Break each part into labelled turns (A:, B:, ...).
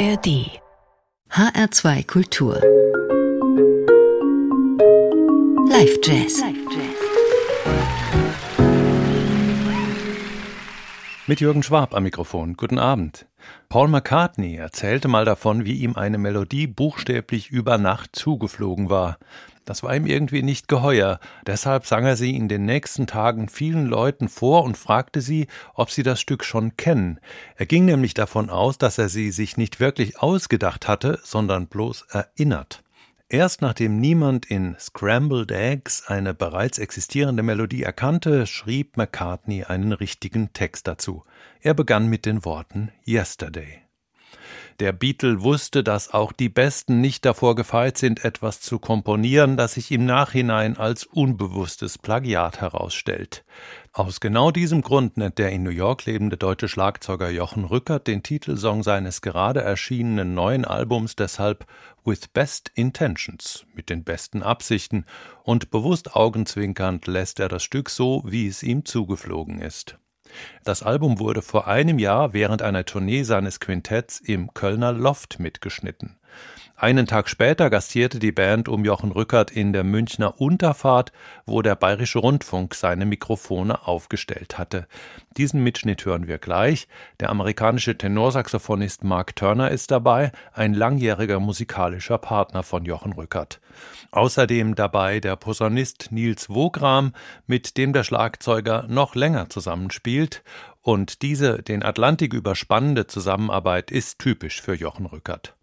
A: ARD HR2 Kultur Live Jazz
B: Mit Jürgen Schwab am Mikrofon. Guten Abend. Paul McCartney erzählte mal davon, wie ihm eine Melodie buchstäblich über Nacht zugeflogen war. Das war ihm irgendwie nicht geheuer, deshalb sang er sie in den nächsten Tagen vielen Leuten vor und fragte sie, ob sie das Stück schon kennen. Er ging nämlich davon aus, dass er sie sich nicht wirklich ausgedacht hatte, sondern bloß erinnert. Erst nachdem niemand in Scrambled Eggs eine bereits existierende Melodie erkannte, schrieb McCartney einen richtigen Text dazu. Er begann mit den Worten Yesterday. Der Beatle wusste, dass auch die Besten nicht davor gefeit sind, etwas zu komponieren, das sich im Nachhinein als unbewusstes Plagiat herausstellt. Aus genau diesem Grund nennt der in New York lebende deutsche Schlagzeuger Jochen Rückert den Titelsong seines gerade erschienenen neuen Albums deshalb With Best Intentions, mit den besten Absichten, und bewusst augenzwinkernd lässt er das Stück so, wie es ihm zugeflogen ist. Das Album wurde vor einem Jahr während einer Tournee seines Quintetts im Kölner Loft mitgeschnitten. Einen Tag später gastierte die Band um Jochen Rückert in der Münchner Unterfahrt, wo der Bayerische Rundfunk seine Mikrofone aufgestellt hatte. Diesen Mitschnitt hören wir gleich. Der amerikanische Tenorsaxophonist Mark Turner ist dabei, ein langjähriger musikalischer Partner von Jochen Rückert. Außerdem dabei der Posaunist Nils Wogram, mit dem der Schlagzeuger noch länger zusammenspielt. Und diese den Atlantik überspannende Zusammenarbeit ist typisch für Jochen Rückert.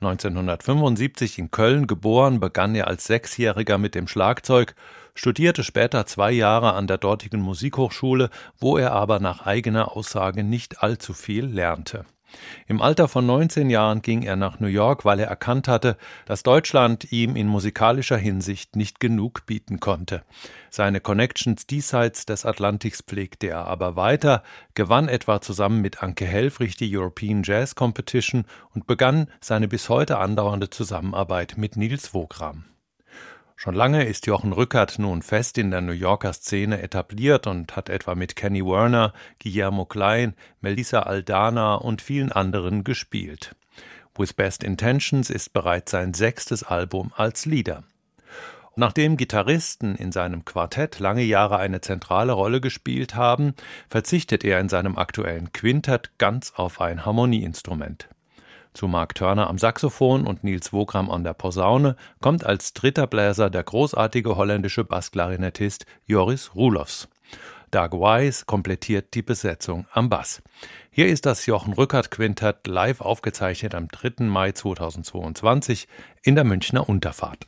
B: 1975 in Köln geboren, begann er als Sechsjähriger mit dem Schlagzeug, studierte später zwei Jahre an der dortigen Musikhochschule, wo er aber nach eigener Aussage nicht allzu viel lernte. Im Alter von 19 Jahren ging er nach New York, weil er erkannt hatte, dass Deutschland ihm in musikalischer Hinsicht nicht genug bieten konnte. Seine Connections diesseits des Atlantiks pflegte er aber weiter, gewann etwa zusammen mit Anke Helfrich die European Jazz Competition und begann seine bis heute andauernde Zusammenarbeit mit Nils Wogram. Schon lange ist Jochen Rückert nun fest in der New Yorker Szene etabliert und hat etwa mit Kenny Werner, Guillermo Klein, Melissa Aldana und vielen anderen gespielt. With Best Intentions ist bereits sein sechstes Album als Leader. Nachdem Gitarristen in seinem Quartett lange Jahre eine zentrale Rolle gespielt haben, verzichtet er in seinem aktuellen Quintett ganz auf ein Harmonieinstrument. Zu Mark Turner am Saxophon und Nils Wogram an der Posaune kommt als dritter Bläser der großartige holländische Bassklarinettist Joris Roelofs. Doug Wise komplettiert die Besetzung am Bass. Hier ist das Jochen Rückert Quintett live aufgezeichnet am 3. Mai 2022 in der Münchner Unterfahrt.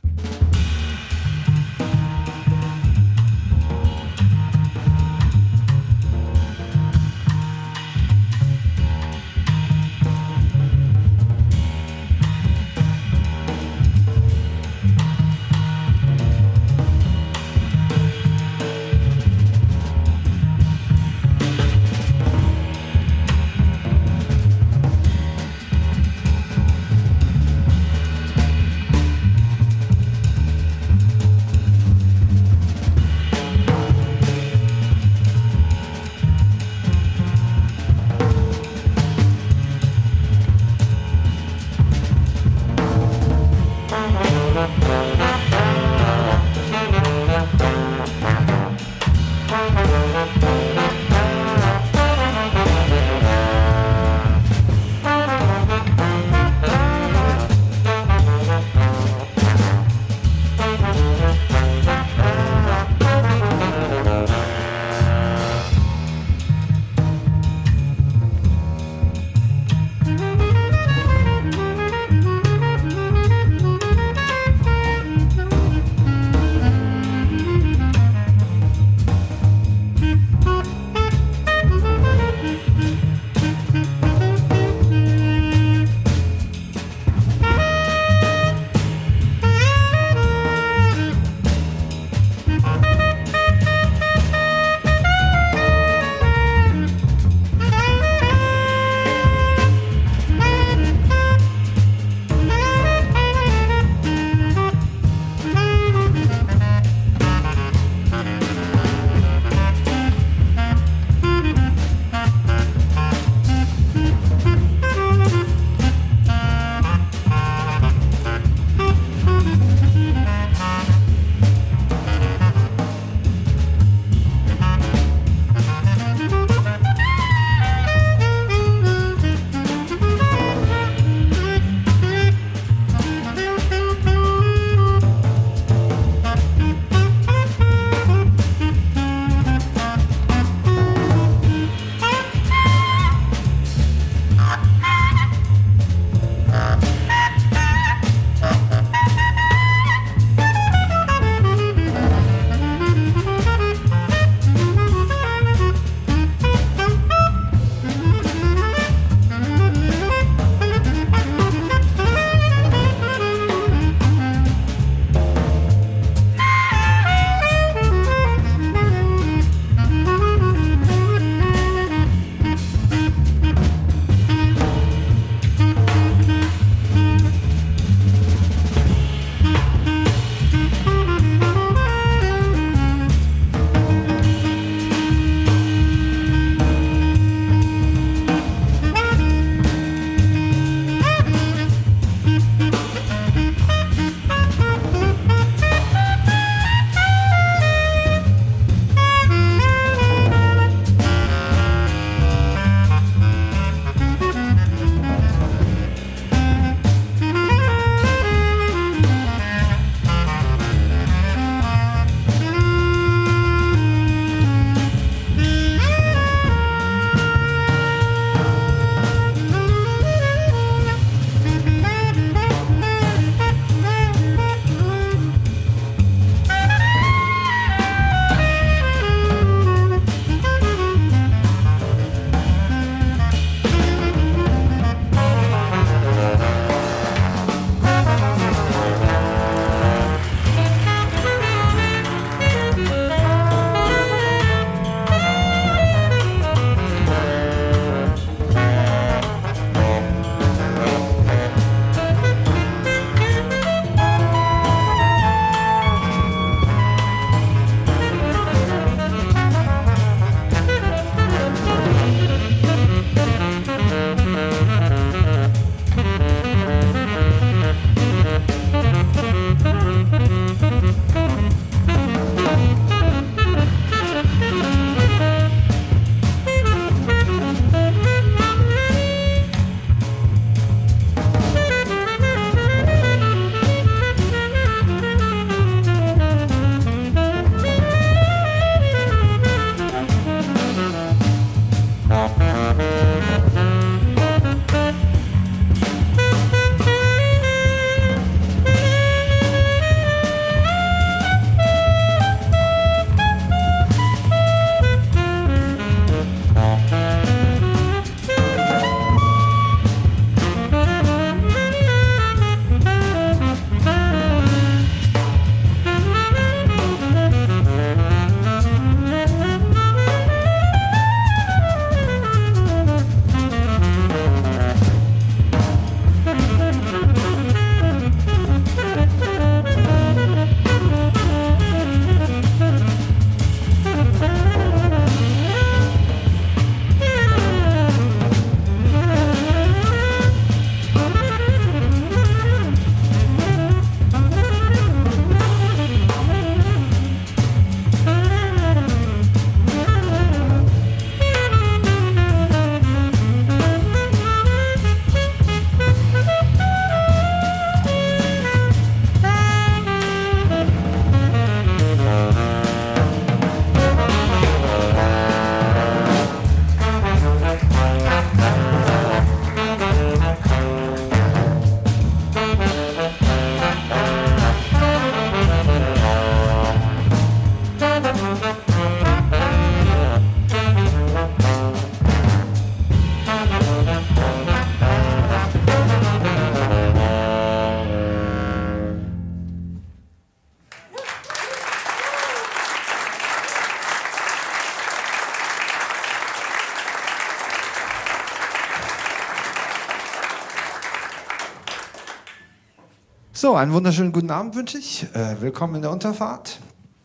C: So, einen wunderschönen guten Abend wünsche ich. Äh, willkommen in der Unterfahrt.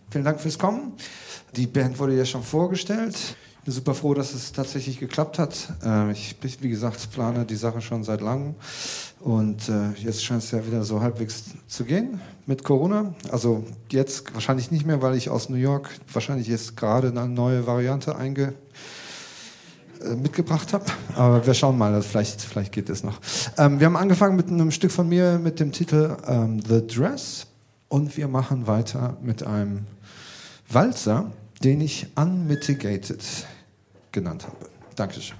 C: Vielen Dank fürs Kommen. Die Band wurde ja schon vorgestellt. Ich bin super froh, dass es tatsächlich geklappt hat. Äh, ich, wie gesagt, plane die Sache schon seit langem. Und äh, jetzt scheint es ja wieder so halbwegs zu gehen mit Corona. Also jetzt wahrscheinlich nicht mehr, weil ich aus New York wahrscheinlich jetzt gerade eine neue Variante einge äh, mitgebracht habe. Aber wir schauen mal, vielleicht, vielleicht geht es noch. Ähm, wir haben angefangen mit einem Stück von mir mit dem Titel ähm, The Dress und wir machen weiter mit einem Walzer, den ich Unmitigated genannt habe. Dankeschön.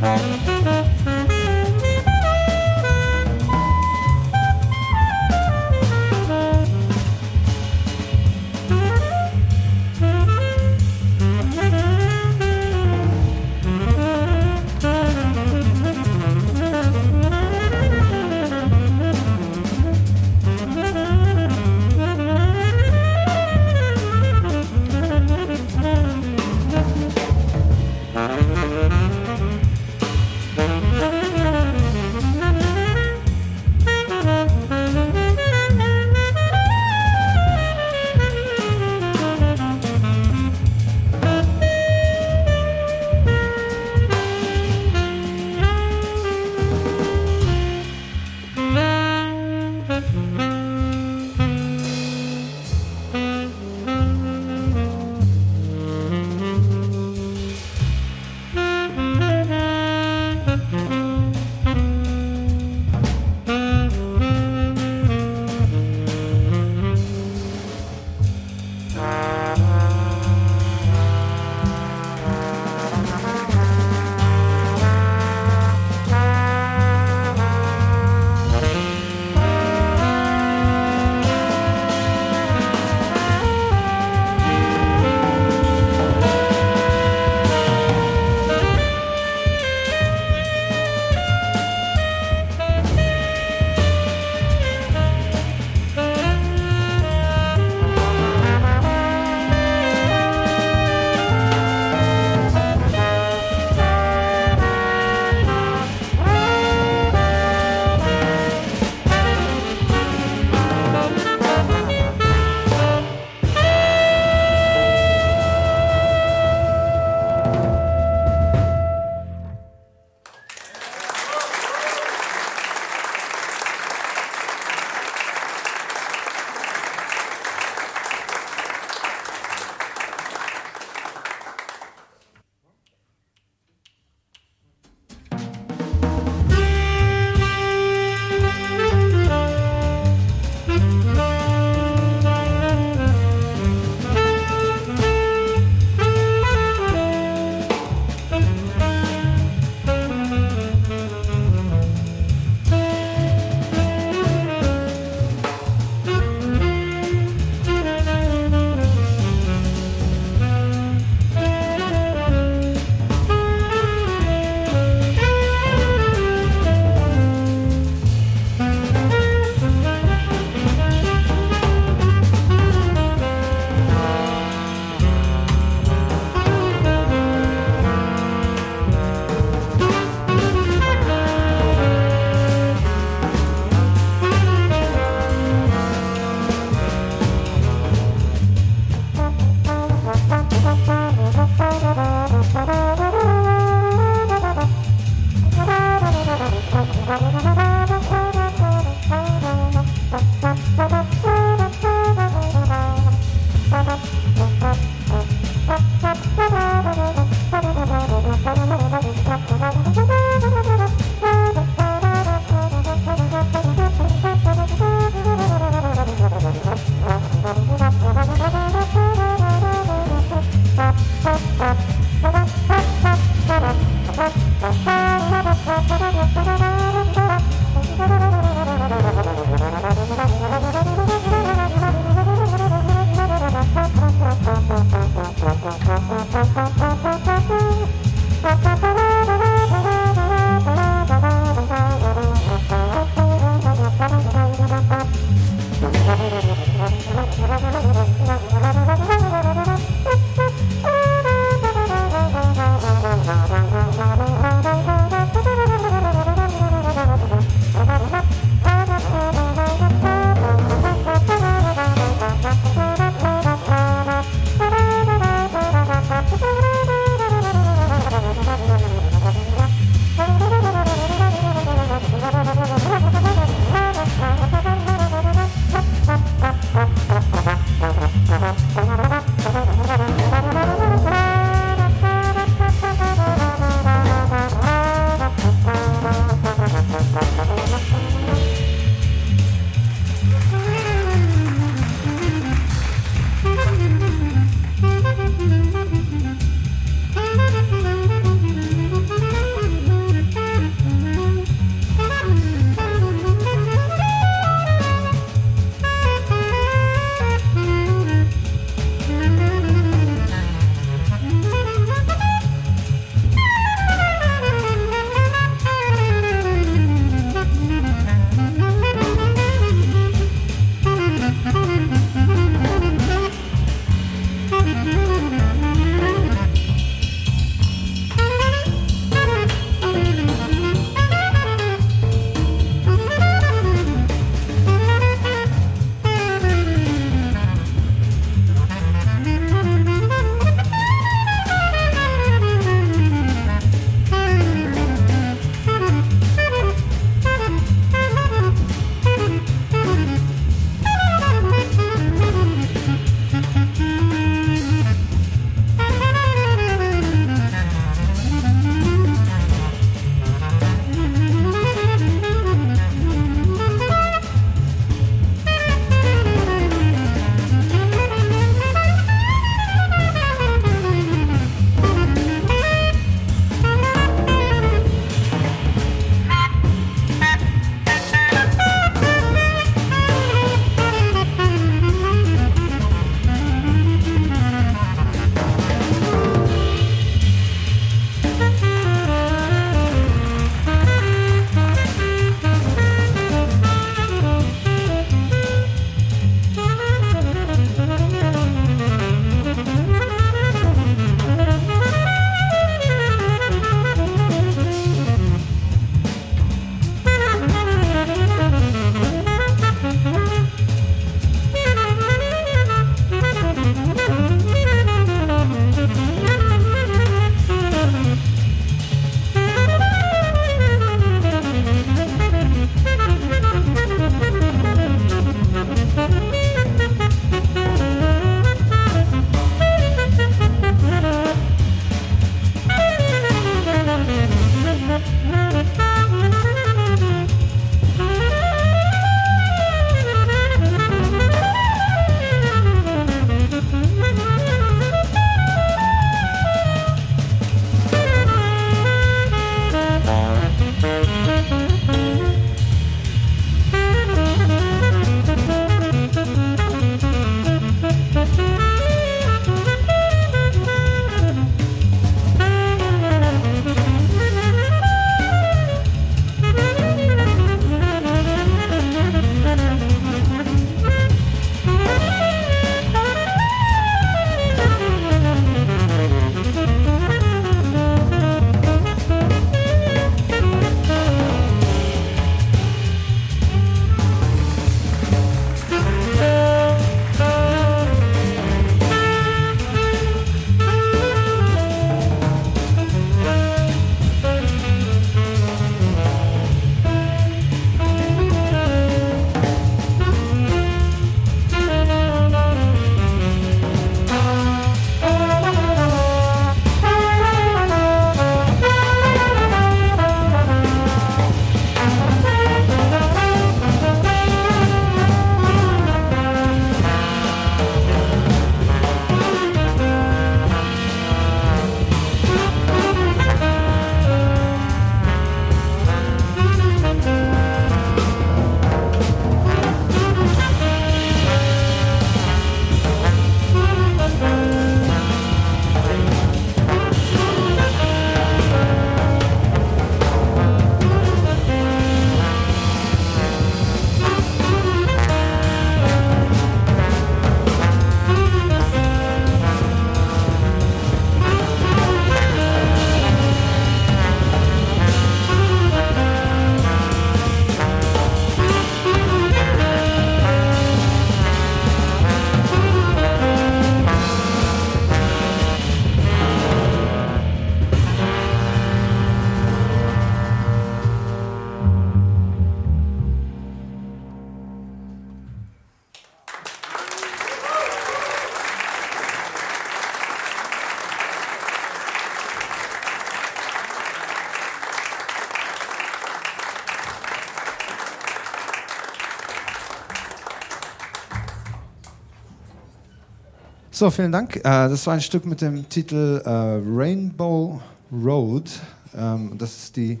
C: So, vielen Dank. Äh, das war ein Stück mit dem Titel äh, Rainbow Road. Ähm, das ist die,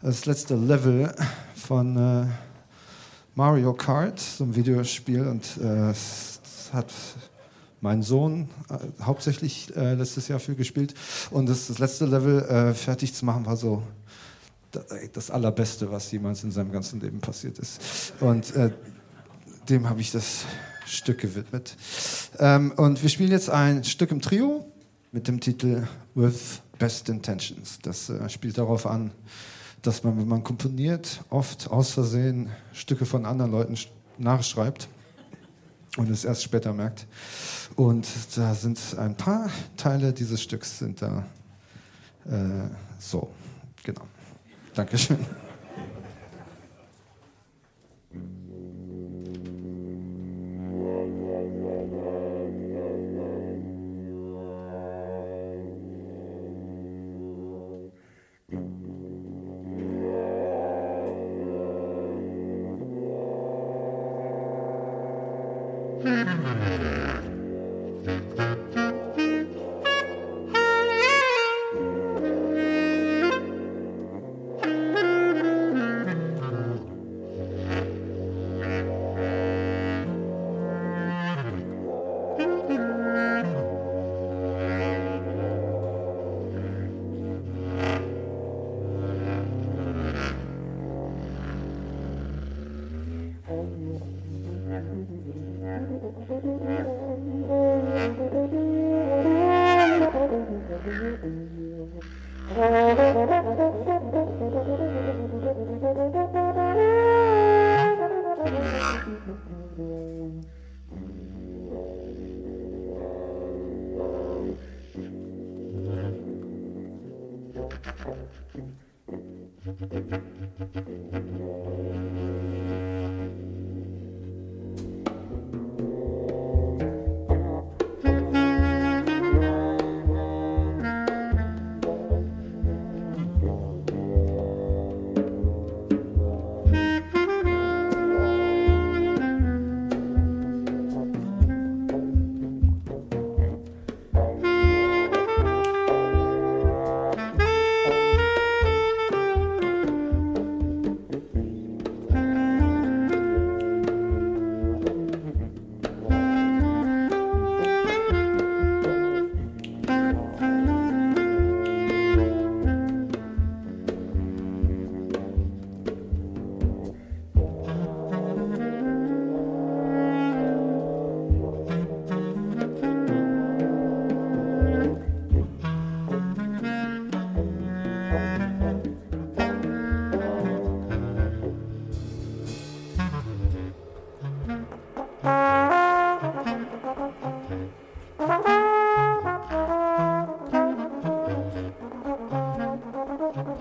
C: das letzte Level von äh, Mario Kart, so ein Videospiel. Und es hat mein Sohn hauptsächlich letztes Jahr für gespielt. Und das, das letzte Level fertig zu machen war so das Allerbeste, was jemals in seinem ganzen Leben passiert ist. Und dem habe ich das Stück gewidmet. Ähm, und wir spielen jetzt ein Stück im Trio mit dem Titel With Best Intentions. Das äh, spielt darauf an, dass man, wenn man komponiert, oft aus Versehen Stücke von anderen Leuten nachschreibt und es erst später merkt. Und da sind ein paar Teile dieses Stücks sind da äh, so. Genau. Dankeschön.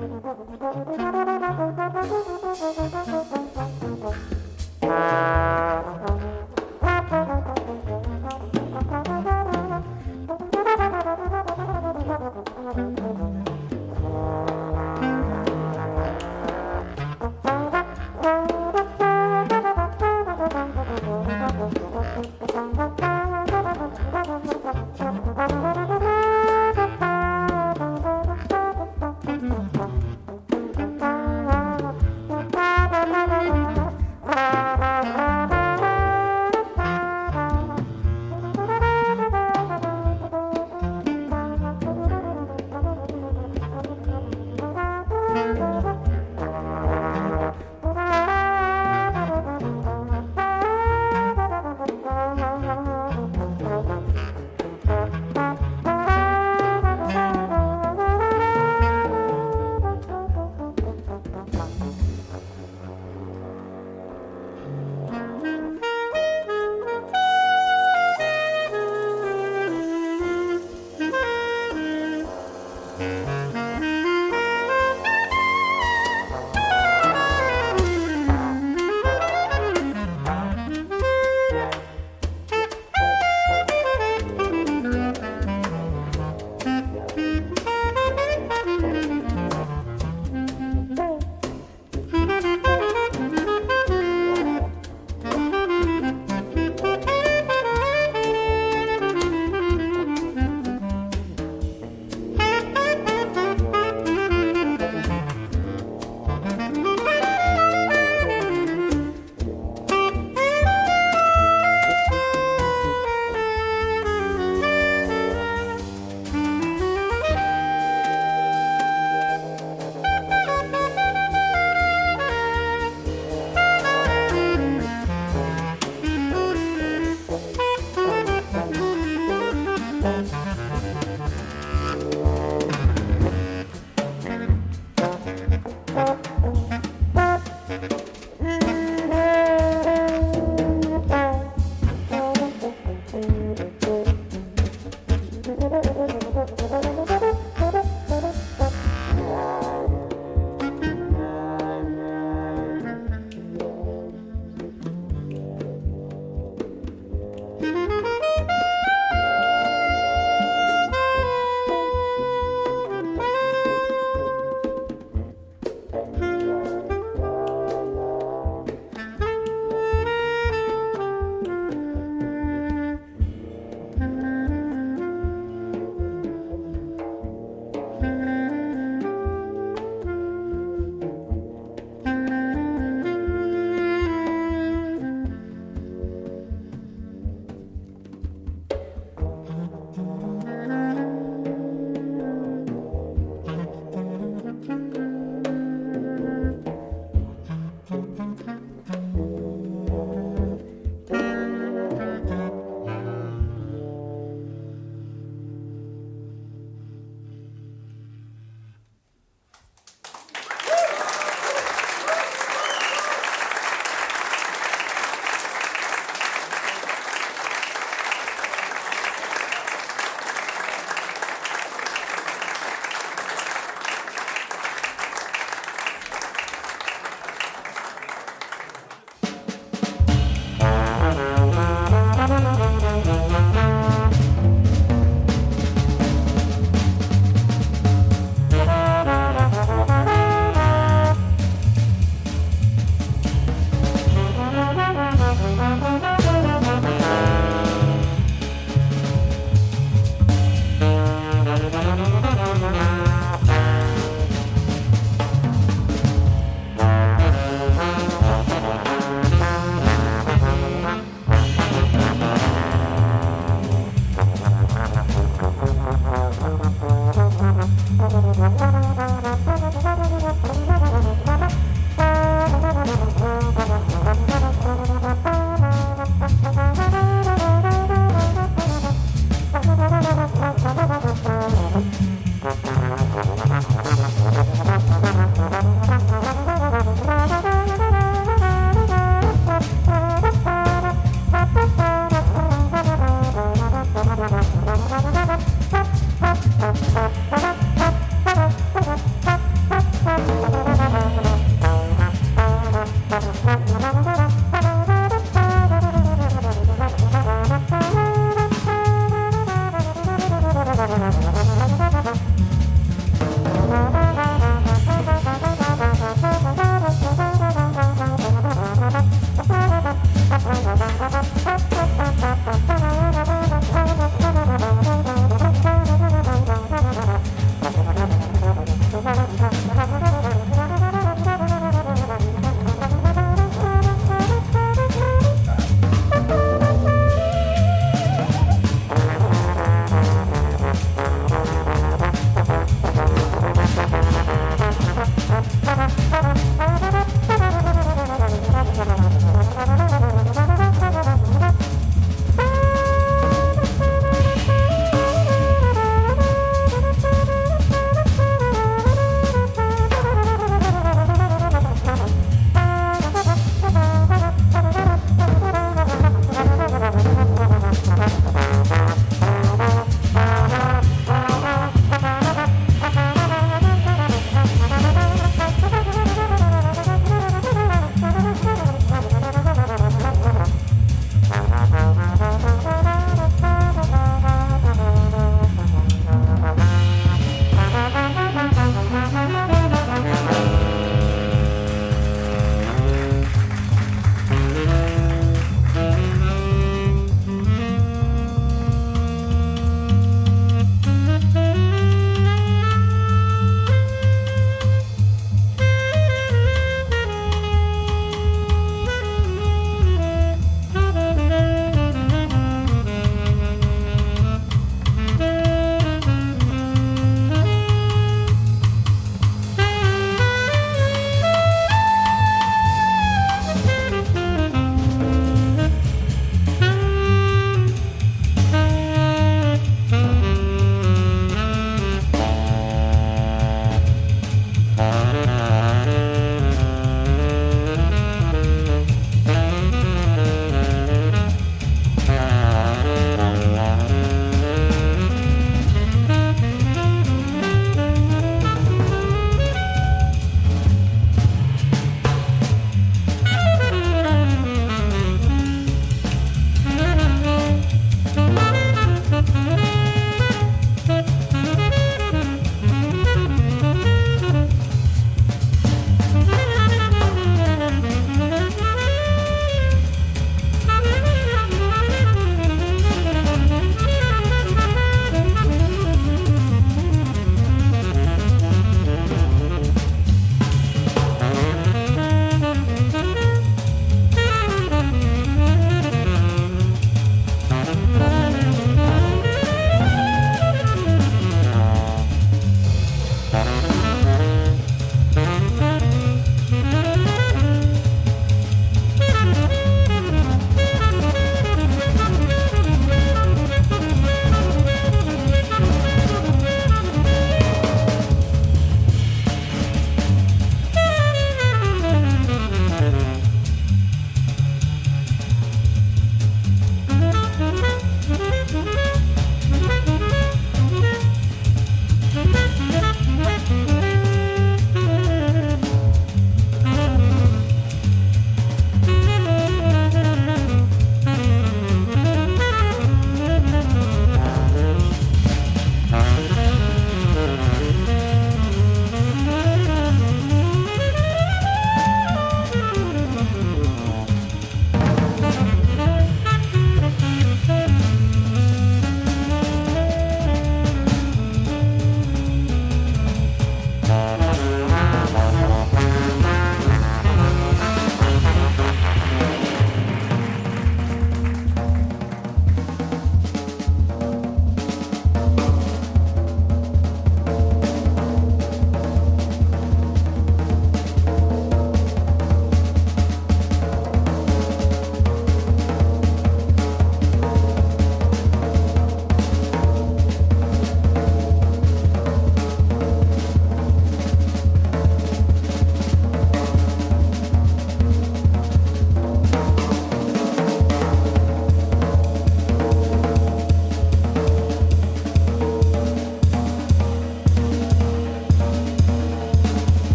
C: Thank you.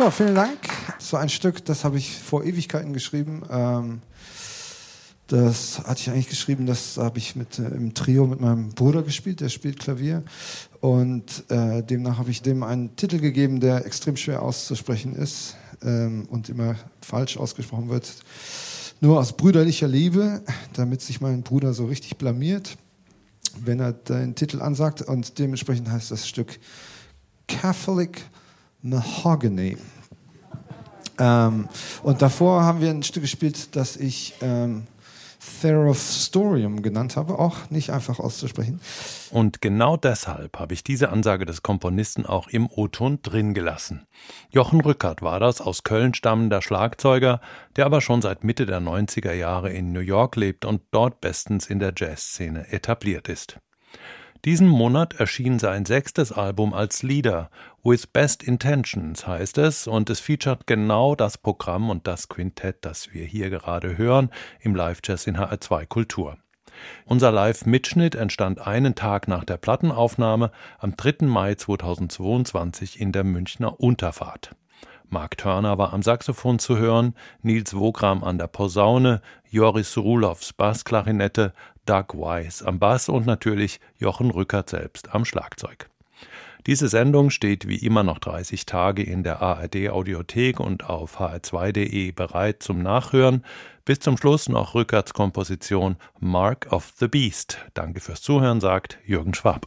C: Ja, vielen Dank. So ein Stück, das habe ich vor Ewigkeiten geschrieben. Ähm, das hatte ich eigentlich geschrieben, das habe ich mit, äh, im Trio mit meinem Bruder gespielt, der spielt Klavier. Und äh, demnach habe ich dem einen Titel gegeben, der extrem schwer auszusprechen ist ähm, und immer falsch ausgesprochen wird. Nur aus brüderlicher Liebe, damit sich mein Bruder so richtig blamiert, wenn er den Titel ansagt. Und dementsprechend heißt das Stück Catholic Mahogany. Ähm, und davor haben wir ein Stück gespielt, das ich ähm, Therophstorium genannt habe, auch nicht einfach auszusprechen.
B: Und genau deshalb habe ich diese Ansage des Komponisten auch im O-Ton drin gelassen. Jochen Rückert war das, aus Köln stammender Schlagzeuger, der aber schon seit Mitte der 90er Jahre in New York lebt und dort bestens in der Jazzszene etabliert ist. Diesen Monat erschien sein sechstes Album als Leader. With Best Intentions heißt es und es featuret genau das Programm und das Quintett, das wir hier gerade hören im Live-Jazz in HR2 Kultur. Unser Live-Mitschnitt entstand einen Tag nach der Plattenaufnahme am 3. Mai 2022 in der Münchner Unterfahrt. Mark Turner war am Saxophon zu hören, Nils Wogram an der Posaune, Joris Ruloffs Bassklarinette, Doug Wise am Bass und natürlich Jochen Rückert selbst am Schlagzeug. Diese Sendung steht wie immer noch 30 Tage in der ARD Audiothek und auf hr2.de bereit zum Nachhören. Bis zum Schluss noch Rückerts Komposition Mark of the Beast. Danke fürs Zuhören, sagt Jürgen Schwab.